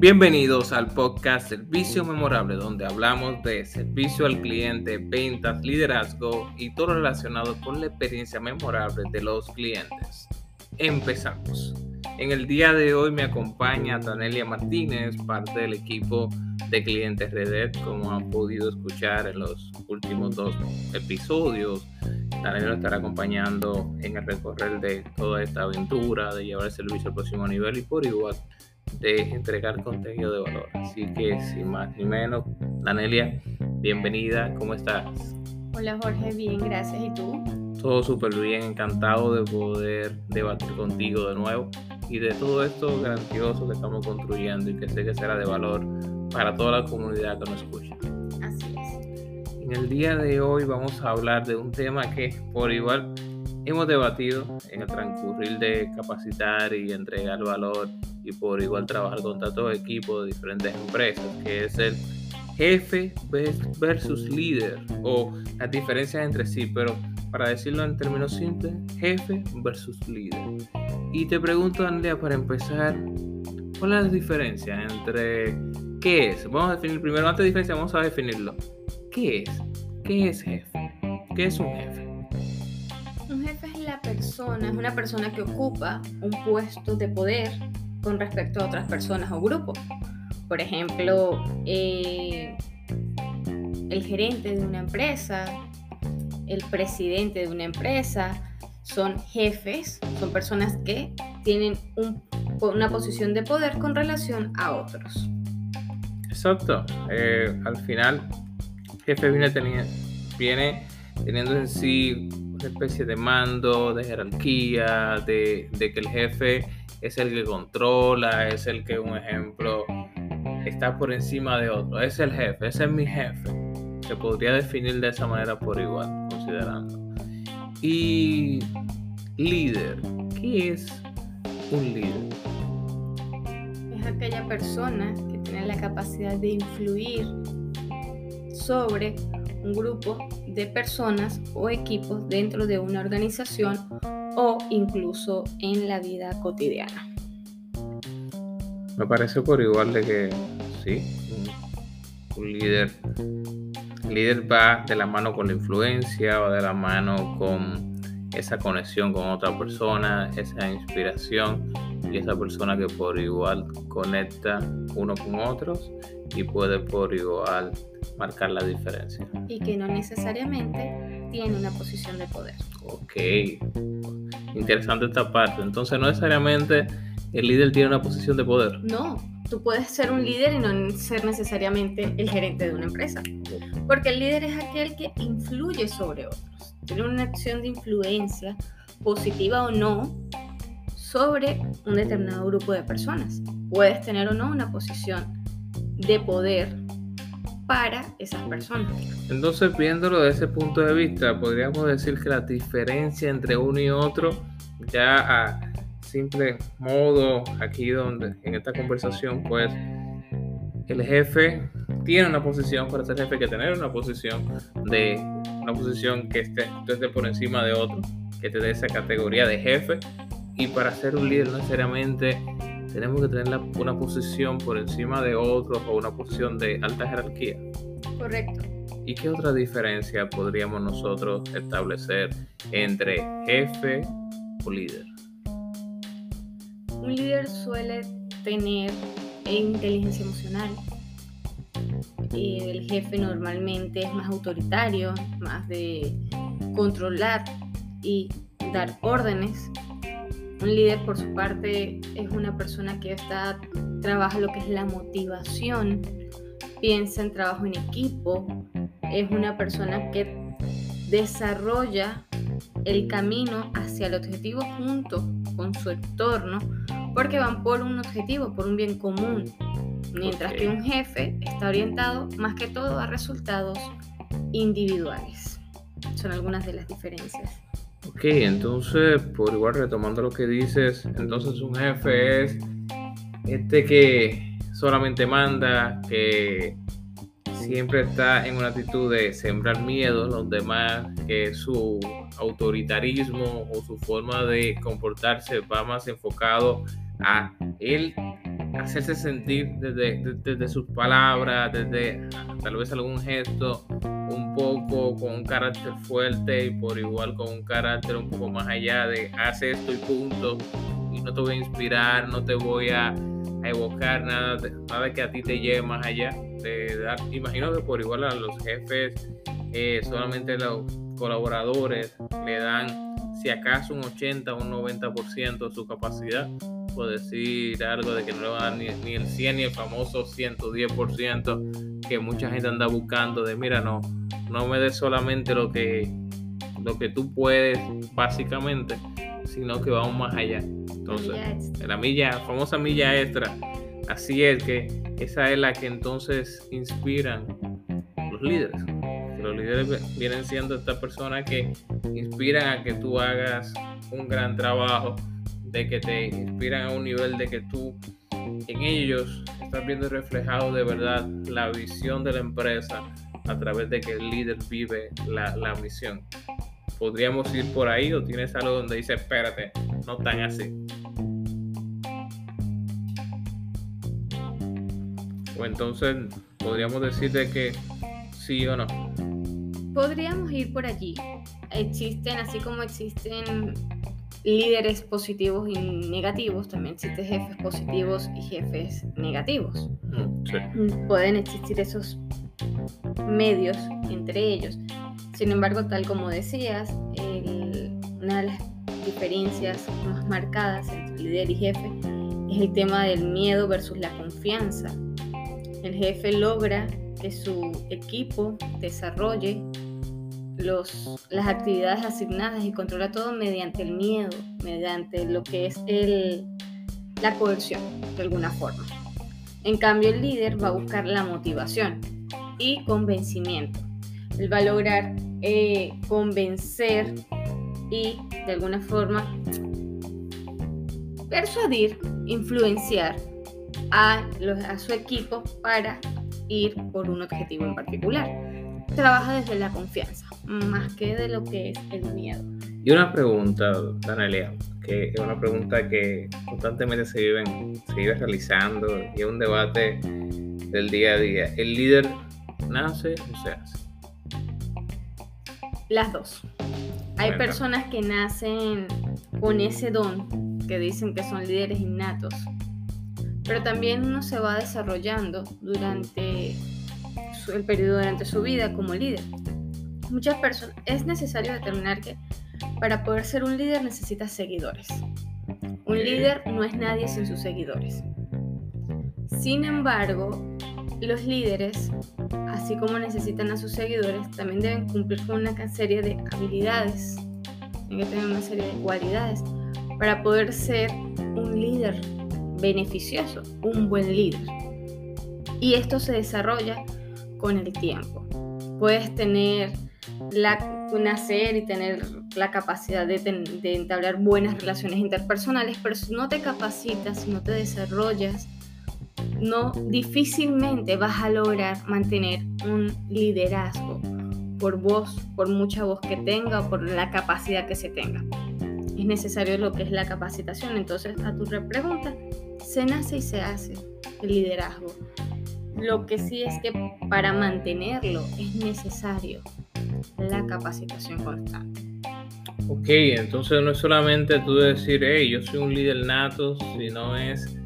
Bienvenidos al podcast Servicio Memorable, donde hablamos de servicio al cliente, ventas, liderazgo y todo relacionado con la experiencia memorable de los clientes. Empezamos. En el día de hoy me acompaña Tanelia Martínez, parte del equipo de Clientes Redet, como han podido escuchar en los últimos dos episodios. Tanelia nos estará acompañando en el recorrer de toda esta aventura, de llevar el servicio al próximo nivel y por igual de entregar contenido de valor. Así que sin más ni menos, Danelia, bienvenida, ¿cómo estás? Hola Jorge, bien, gracias. ¿Y tú? Todo súper bien, encantado de poder debatir contigo de nuevo y de todo esto grandioso que estamos construyendo y que sé que será de valor para toda la comunidad que nos escucha. Así es. En el día de hoy vamos a hablar de un tema que por igual hemos debatido en el transcurrir de capacitar y entregar valor y por igual trabajar con tantos equipos de diferentes empresas, que es el jefe versus líder o las diferencias entre sí, pero para decirlo en términos simples, jefe versus líder. Y te pregunto, Andrea, para empezar, ¿cuál es la diferencia entre qué es? Vamos a definir primero, antes de diferencia, vamos a definirlo. ¿Qué es? ¿Qué es jefe? ¿Qué es un jefe? Un jefe es la persona, es una persona que ocupa un puesto de poder con respecto a otras personas o grupos. Por ejemplo, eh, el gerente de una empresa, el presidente de una empresa, son jefes, son personas que tienen una posición de poder con relación a otros. Exacto. Eh, al final, jefe viene, viene teniendo en sí una especie de mando, de jerarquía, de, de que el jefe es el que controla, es el que, un ejemplo, está por encima de otro. Es el jefe, ese es mi jefe. Se podría definir de esa manera por igual, considerando. Y líder, ¿qué es un líder? Es aquella persona que tiene la capacidad de influir sobre un grupo de personas o equipos dentro de una organización o incluso en la vida cotidiana. Me parece por igual de que sí, un, líder, líder va de la mano con la influencia, va de la mano con esa conexión con otra persona, esa inspiración y esa persona que por igual conecta uno con otros y puede por igual marcar la diferencia. Y que no necesariamente tiene una posición de poder. Ok, interesante esta parte. Entonces no necesariamente el líder tiene una posición de poder. No, tú puedes ser un líder y no ser necesariamente el gerente de una empresa. Porque el líder es aquel que influye sobre otros. Tiene una acción de influencia, positiva o no, sobre un determinado grupo de personas. Puedes tener o no una posición de poder para esas personas. Entonces, viéndolo desde ese punto de vista, podríamos decir que la diferencia entre uno y otro, ya a simple modo, aquí donde en esta conversación, pues el jefe tiene una posición, para ser jefe que tener una posición de una posición que esté por encima de otro, que te dé esa categoría de jefe. Y para ser un líder no necesariamente tenemos que tener una posición por encima de otros o una posición de alta jerarquía. Correcto. ¿Y qué otra diferencia podríamos nosotros establecer entre jefe o líder? Un líder suele tener inteligencia emocional. El jefe normalmente es más autoritario, más de controlar y dar órdenes un líder, por su parte, es una persona que está, trabaja lo que es la motivación, piensa en trabajo en equipo, es una persona que desarrolla el camino hacia el objetivo junto con su entorno, porque van por un objetivo, por un bien común, mientras que un jefe está orientado más que todo a resultados individuales. Son algunas de las diferencias. Ok, entonces, por igual retomando lo que dices, entonces un jefe es este que solamente manda, que siempre está en una actitud de sembrar miedo a los demás, que su autoritarismo o su forma de comportarse va más enfocado a él hacerse sentir desde, desde, sus palabras, desde tal vez algún gesto, un poco con un carácter fuerte y por igual con un carácter un poco más allá de haz esto y punto. Y no te voy a inspirar, no te voy a, evocar nada, nada que a ti te lleve más allá. De dar, imagino que por igual a los jefes, eh, solamente los colaboradores le dan si acaso un 80 o un 90% de su capacidad decir algo de que no le van a dar ni, el 100 ni el famoso 110% que mucha gente anda buscando de mira no no me des solamente lo que lo que tú puedes básicamente sino que vamos más allá entonces la milla famosa milla extra. Así es que esa es la que entonces inspiran los líderes. Los líderes vienen siendo estas personas que inspiran a que tú hagas un gran trabajo de que te inspiran a un nivel de que tú en ellos estás viendo reflejado de verdad la visión de la empresa a través de que el líder vive la, la misión. ¿Podríamos ir por ahí o tienes algo donde dice, espérate, no tan así? O entonces podríamos decir de que sí o no. Podríamos ir por allí. Existen, así como existen líderes positivos y negativos, también existen jefes positivos y jefes negativos. Mm, Pueden existir esos medios entre ellos. Sin embargo, tal como decías, una de las diferencias más marcadas entre líder y jefe es el tema del miedo versus la confianza. El jefe logra que su equipo desarrolle las actividades asignadas y controla todo mediante el miedo, mediante lo que es el, la coerción, de alguna forma. En cambio, el líder va a buscar la motivación y convencimiento. Él va a lograr eh, convencer y, de alguna forma, persuadir, influenciar a, a su equipo para ir por un objetivo en particular. Trabaja desde la confianza más que de lo que es el miedo. Y una pregunta, Danelia, que es una pregunta que constantemente se, se vive realizando y es un debate del día a día. ¿El líder nace o se hace? Las dos. Hay personas que nacen con ese don, que dicen que son líderes innatos, pero también uno se va desarrollando durante el periodo durante su vida como líder. Muchas personas, es necesario determinar que para poder ser un líder necesitas seguidores. Un líder no es nadie sin sus seguidores. Sin embargo, los líderes, así como necesitan a sus seguidores, también deben cumplir con una serie de habilidades, tienen que tener una serie de cualidades para poder ser un líder beneficioso, un buen líder. Y esto se desarrolla con el tiempo. Puedes tener la, nacer y tener la capacidad de, entablar buenas relaciones interpersonales, pero si no te capacitas, si no te desarrollas, no difícilmente vas a lograr mantener un liderazgo por voz, por mucha voz que tenga o por la capacidad que se tenga. Es necesario lo que es la capacitación. Entonces, a tu pregunta, se nace y se hace el liderazgo. Lo que sí es que para mantenerlo es necesario la capacitación constante. Ok, entonces no es solamente tú decir, hey, yo soy un líder nato, sino es,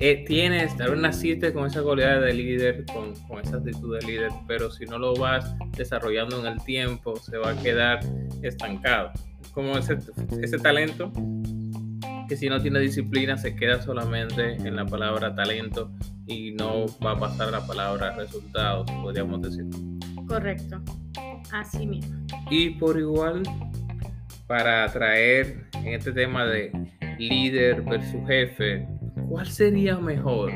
eh, tienes, tal vez naciste con esa cualidad de líder, con, con, esa actitud de líder, pero si no lo vas desarrollando en el tiempo, se va a quedar estancado. Como ese, ese talento que si no tiene disciplina se queda solamente en la palabra talento y no va a pasar la palabra resultados, podríamos decir. Correcto. Así mismo. Y por igual, para traer en este tema de líder versus jefe, ¿cuál sería mejor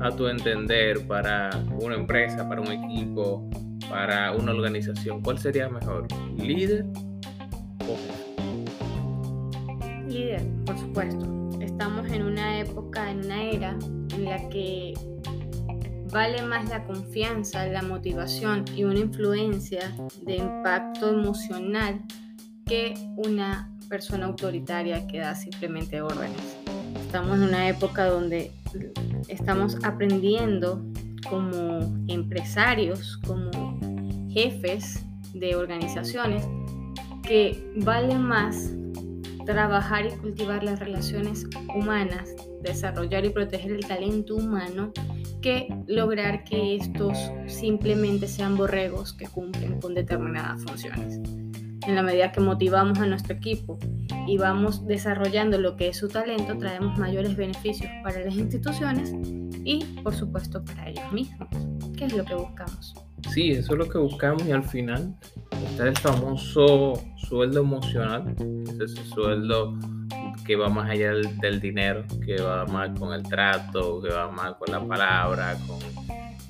a tu entender para una empresa, para un equipo, para una organización? ¿Cuál sería mejor? ¿Líder o jefe? Líder, por supuesto. Estamos en una época, en una era en la que vale más la confianza, la motivación y una influencia de impacto emocional que una persona autoritaria que da simplemente órdenes. Estamos en una época donde estamos aprendiendo como empresarios, como jefes de organizaciones, que vale más trabajar y cultivar las relaciones humanas, desarrollar y proteger el talento humano, que lograr que estos simplemente sean borregos que cumplen con determinadas funciones. En la medida que motivamos a nuestro equipo y vamos desarrollando lo que es su talento, traemos mayores beneficios para las instituciones y, por supuesto, para ellos mismos, que es lo que buscamos. Sí, eso es lo que buscamos y al final está el famoso sueldo emocional, es ese sueldo que va más allá del, dinero, que va más con el trato, que va más con la palabra, con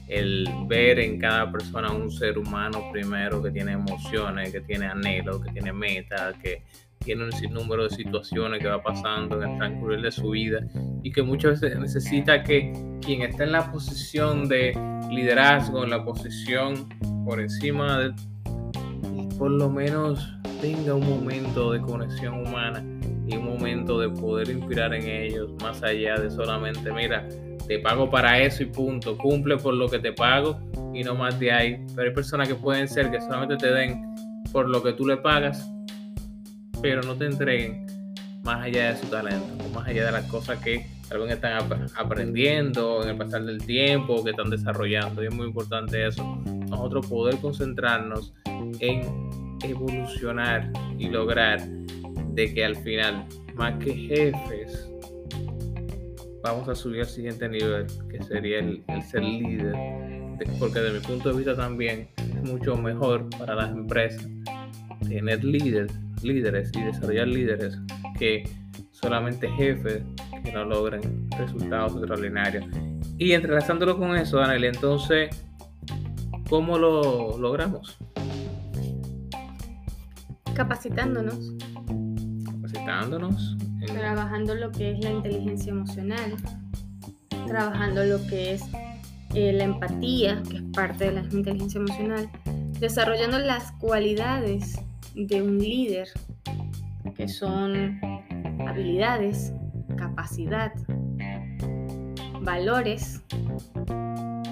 el ver en cada persona un ser humano primero que tiene emociones, que tiene anhelos, que tiene metas, que tiene un sinnúmero de situaciones que va pasando en el transcurrir de su vida y que muchas veces necesita que quien está en la posición de liderazgo, en la posición por encima de por lo menos tenga un momento de conexión humana y un momento de poder inspirar en ellos, más allá de solamente, mira, te pago para eso y punto, cumple por lo que te pago y no más de ahí. Pero hay personas que pueden ser que solamente te den por lo que tú le pagas, pero no te entreguen más allá de su talento, más allá de las cosas que tal están aprendiendo en el pasar del tiempo, que están desarrollando. Y es muy importante eso, nosotros poder concentrarnos en evolucionar y lograr de que al final, más que jefes, vamos a subir al siguiente nivel, que sería el, ser líder. Porque desde mi punto de vista también es mucho mejor para las empresas tener líderes, líderes y desarrollar líderes que solamente jefes que no logren resultados extraordinarios. Y entrelazándolo con eso, Daniel, entonces, ¿cómo lo logramos? Capacitándonos. Capacitándonos. Trabajando lo que es la inteligencia emocional. Trabajando lo que es eh, la empatía, que es parte de la inteligencia emocional. Desarrollando las cualidades de un líder, que son habilidades, capacidad, valores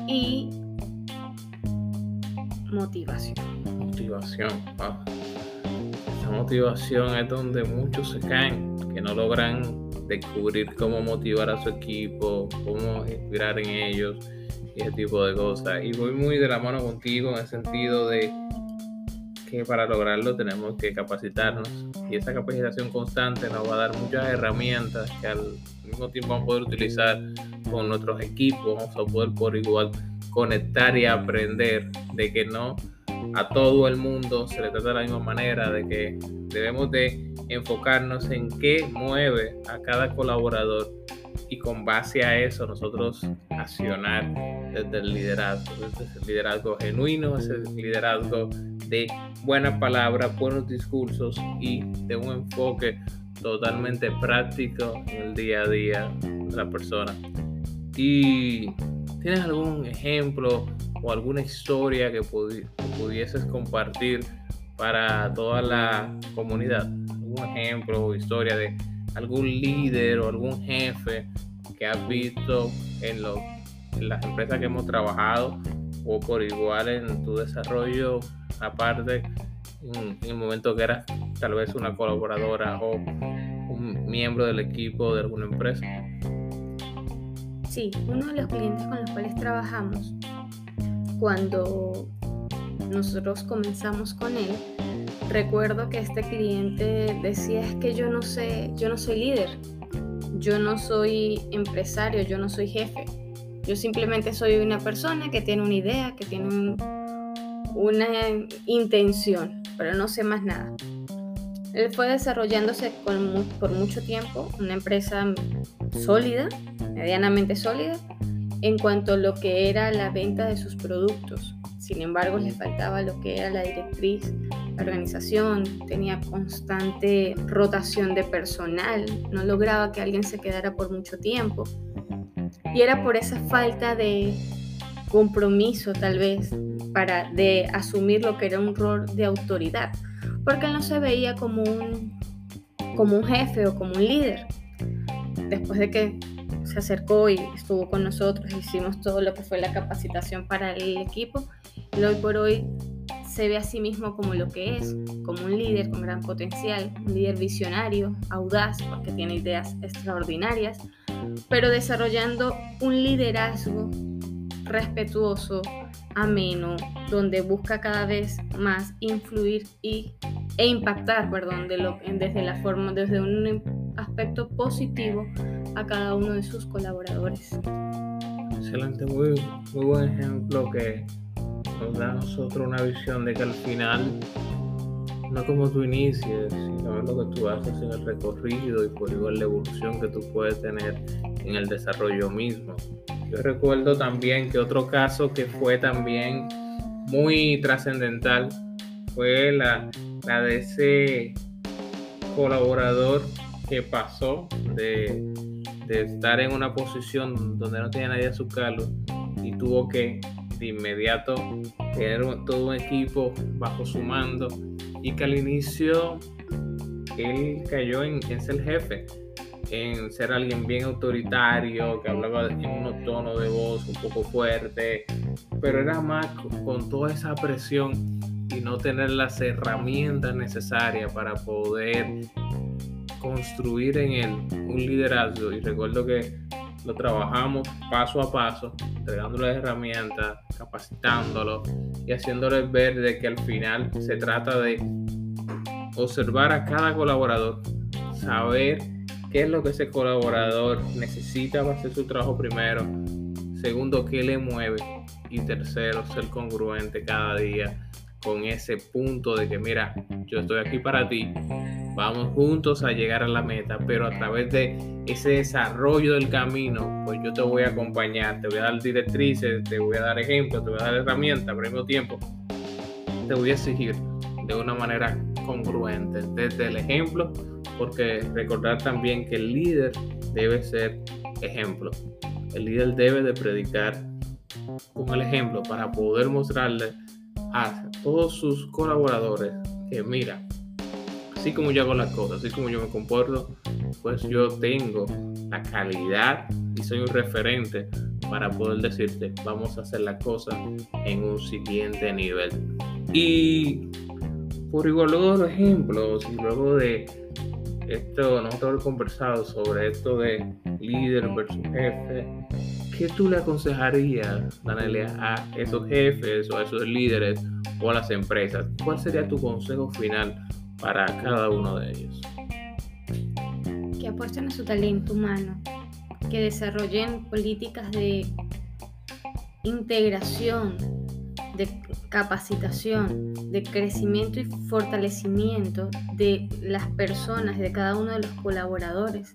y motivación. Motivación, motivación es donde muchos se caen, que no logran descubrir cómo motivar a su equipo, cómo inspirar en ellos y ese tipo de cosas. Y voy muy de la mano contigo en el sentido de que para lograrlo tenemos que capacitarnos y esa capacitación constante nos va a dar muchas herramientas que al mismo tiempo vamos a poder utilizar con nuestros equipos, vamos a poder por igual conectar y aprender de que no a todo el mundo se le trata de la misma manera, de que debemos de enfocarnos en qué mueve a cada colaborador y con base a eso nosotros accionar desde el liderazgo, desde el liderazgo genuino, ese liderazgo de buenas palabras, buenos discursos y de un enfoque totalmente práctico en el día a día de la persona. ¿Y tienes algún ejemplo o alguna historia que, pudieses compartir para toda la comunidad? ¿Algún ejemplo o historia de algún líder o algún jefe que has visto en, en las empresas que hemos trabajado o por igual en tu desarrollo aparte en, el momento que eras tal vez una colaboradora o un miembro del equipo de alguna empresa? Sí, uno de los clientes con los cuales trabajamos cuando nosotros comenzamos con él, recuerdo que este cliente decía es que yo no sé, yo no soy líder, yo no soy empresario, yo no soy jefe. Yo simplemente soy una persona que tiene una idea, que tiene una intención, pero no sé más nada. Él fue desarrollándose por mucho tiempo, una empresa sólida, medianamente sólida, en cuanto a lo que era la venta de sus productos. Sin embargo, le faltaba lo que era la directriz, la organización, tenía constante rotación de personal, no lograba que alguien se quedara por mucho tiempo. Y era por esa falta de compromiso tal vez para de asumir lo que era un rol de autoridad, porque él no se veía como un como un jefe o como un líder. después de que se acercó y estuvo con nosotros, hicimos todo lo que fue la capacitación para el equipo, y hoy por hoy se ve a sí mismo como lo que es, como un líder con gran potencial, un líder visionario, audaz, porque tiene ideas extraordinarias, pero desarrollando un liderazgo respetuoso, ameno, donde busca cada vez más influir y, e impactar, perdón, desde la forma, desde un aspecto positivo a cada uno de sus colaboradores. Excelente, muy, muy buen ejemplo que nos da a nosotros una visión de que al final no como tú inicies, sino lo que tú haces en el recorrido y por igual la evolución que tú puedes tener en el desarrollo mismo. Yo recuerdo también que otro caso que fue también muy trascendental fue la, la de ese colaborador que pasó de, de, estar en una posición donde no tenía nadie a su cargo y tuvo que de inmediato tener todo un equipo bajo su mando y que al inicio él cayó en, en ser jefe en ser alguien bien autoritario, que hablaba en un tono de voz un poco fuerte, pero era más con toda esa presión y no tener las herramientas necesarias para poder construir en él un liderazgo. Y recuerdo que lo trabajamos paso a paso, entregándole herramientas, capacitándolo y haciéndole ver de que al final se trata de observar a cada colaborador, saber qué es lo que ese colaborador necesita para hacer su trabajo primero, segundo, qué le mueve y tercero, ser congruente cada día con ese punto de que mira, yo estoy aquí para ti, vamos juntos a llegar a la meta, pero a través de ese desarrollo del camino, pues yo te voy a acompañar, te voy a dar directrices, te voy a dar ejemplos, te voy a dar herramientas, pero al mismo tiempo te voy a exigir de una manera congruente, desde el ejemplo porque recordar también que el líder debe ser ejemplo. El líder debe de predicar con el ejemplo para poder mostrarle a todos sus colaboradores que mira, así como yo hago las cosas, así como yo me comporto, pues yo tengo la calidad y soy un referente para poder decirte, vamos a hacer las cosas en un siguiente nivel. Y por igual luego de los ejemplos y luego de esto, nosotros hemos conversado sobre esto de líder versus jefe. ¿Qué tú le aconsejarías, Danelia, a esos jefes o a esos líderes o a las empresas? ¿Cuál sería tu consejo final para cada uno de ellos? Que apuesten a su talento humano, que desarrollen políticas de integración de capacitación, de crecimiento y fortalecimiento de las personas, de cada uno de los colaboradores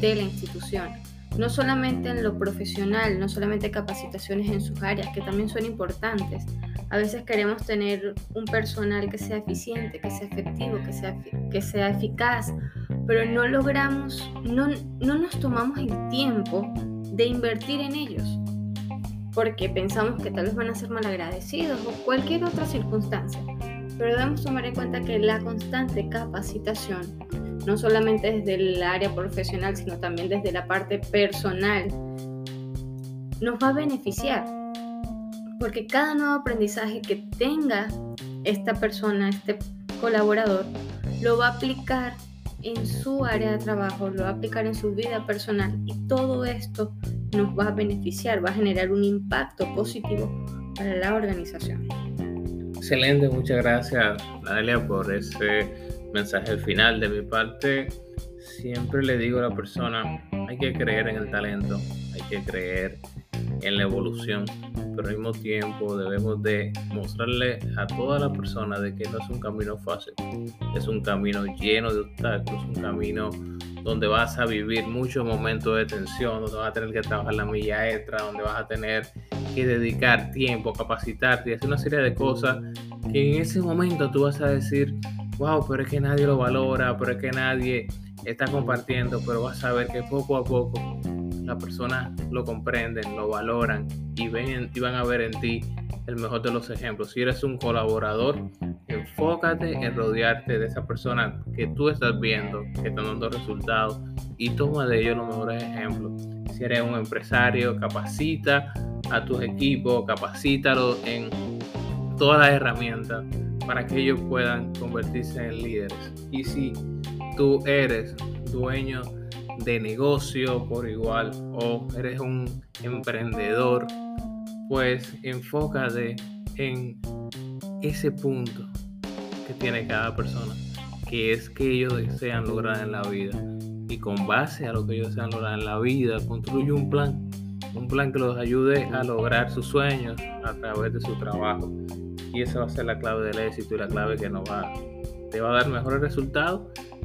de la institución. No solamente en lo profesional, no solamente capacitaciones en sus áreas, que también son importantes. A veces queremos tener un personal que sea eficiente, que sea efectivo, que sea, que sea eficaz, pero no logramos, no, no nos tomamos el tiempo de invertir en ellos porque pensamos que tal vez van a ser malagradecidos o cualquier otra circunstancia. Pero debemos tomar en cuenta que la constante capacitación, no solamente desde el área profesional, sino también desde la parte personal, nos va a beneficiar. Porque cada nuevo aprendizaje que tenga esta persona, este colaborador, lo va a aplicar en su área de trabajo, lo va a aplicar en su vida personal y todo esto nos va a beneficiar, va a generar un impacto positivo para la organización. Excelente, muchas gracias Natalia por ese mensaje final de mi parte. Siempre le digo a la persona, hay que creer en el talento, hay que creer en la evolución, pero al mismo tiempo debemos de mostrarle a toda la persona de que no es un camino fácil, es un camino lleno de obstáculos, un camino donde vas a vivir muchos momentos de tensión, donde vas a tener que trabajar la milla extra, donde vas a tener que dedicar tiempo, capacitarte y hacer una serie de cosas que en ese momento tú vas a decir, wow, pero es que nadie lo valora, pero es que nadie está compartiendo, pero vas a ver que poco a poco las personas lo comprenden, lo valoran y, ven y van a ver en ti el mejor de los ejemplos. Si eres un colaborador, enfócate en rodearte de esa persona que tú estás viendo, que están dando resultados y toma de ellos los mejores ejemplos. Si eres un empresario, capacita a tus equipos, capacítalos en todas las herramientas para que ellos puedan convertirse en líderes. Y si tú eres dueño de negocio por igual o eres un emprendedor, pues enfócate en ese punto que tiene cada persona, que es que ellos desean lograr en la vida. Y con base a lo que ellos desean lograr en la vida, construye un plan, un plan que los ayude a lograr sus sueños a través de su trabajo. Y esa va a ser la clave del éxito y la clave que nos va, te va a dar mejores resultados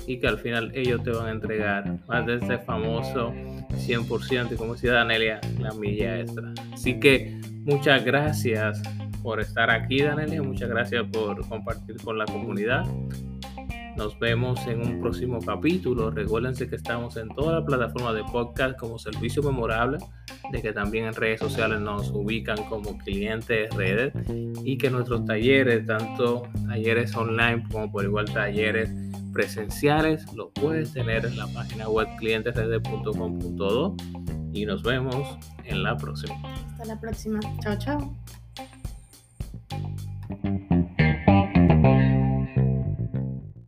y que al final ellos te van a entregar más de ese famoso 100% y como decía Danelia, la milla extra. Así que muchas gracias por estar aquí, Danelia. Muchas gracias por compartir con la comunidad. Nos vemos en un próximo capítulo. Recuérdense que estamos en toda la plataforma de podcast como servicio memorable, de que también en redes sociales nos ubican como clientes de redes y que nuestros talleres, tanto talleres online como por igual talleres presenciales, los puedes tener en la página web clientesredes.com.do y nos vemos en la próxima. Hasta la próxima. Chao, chao.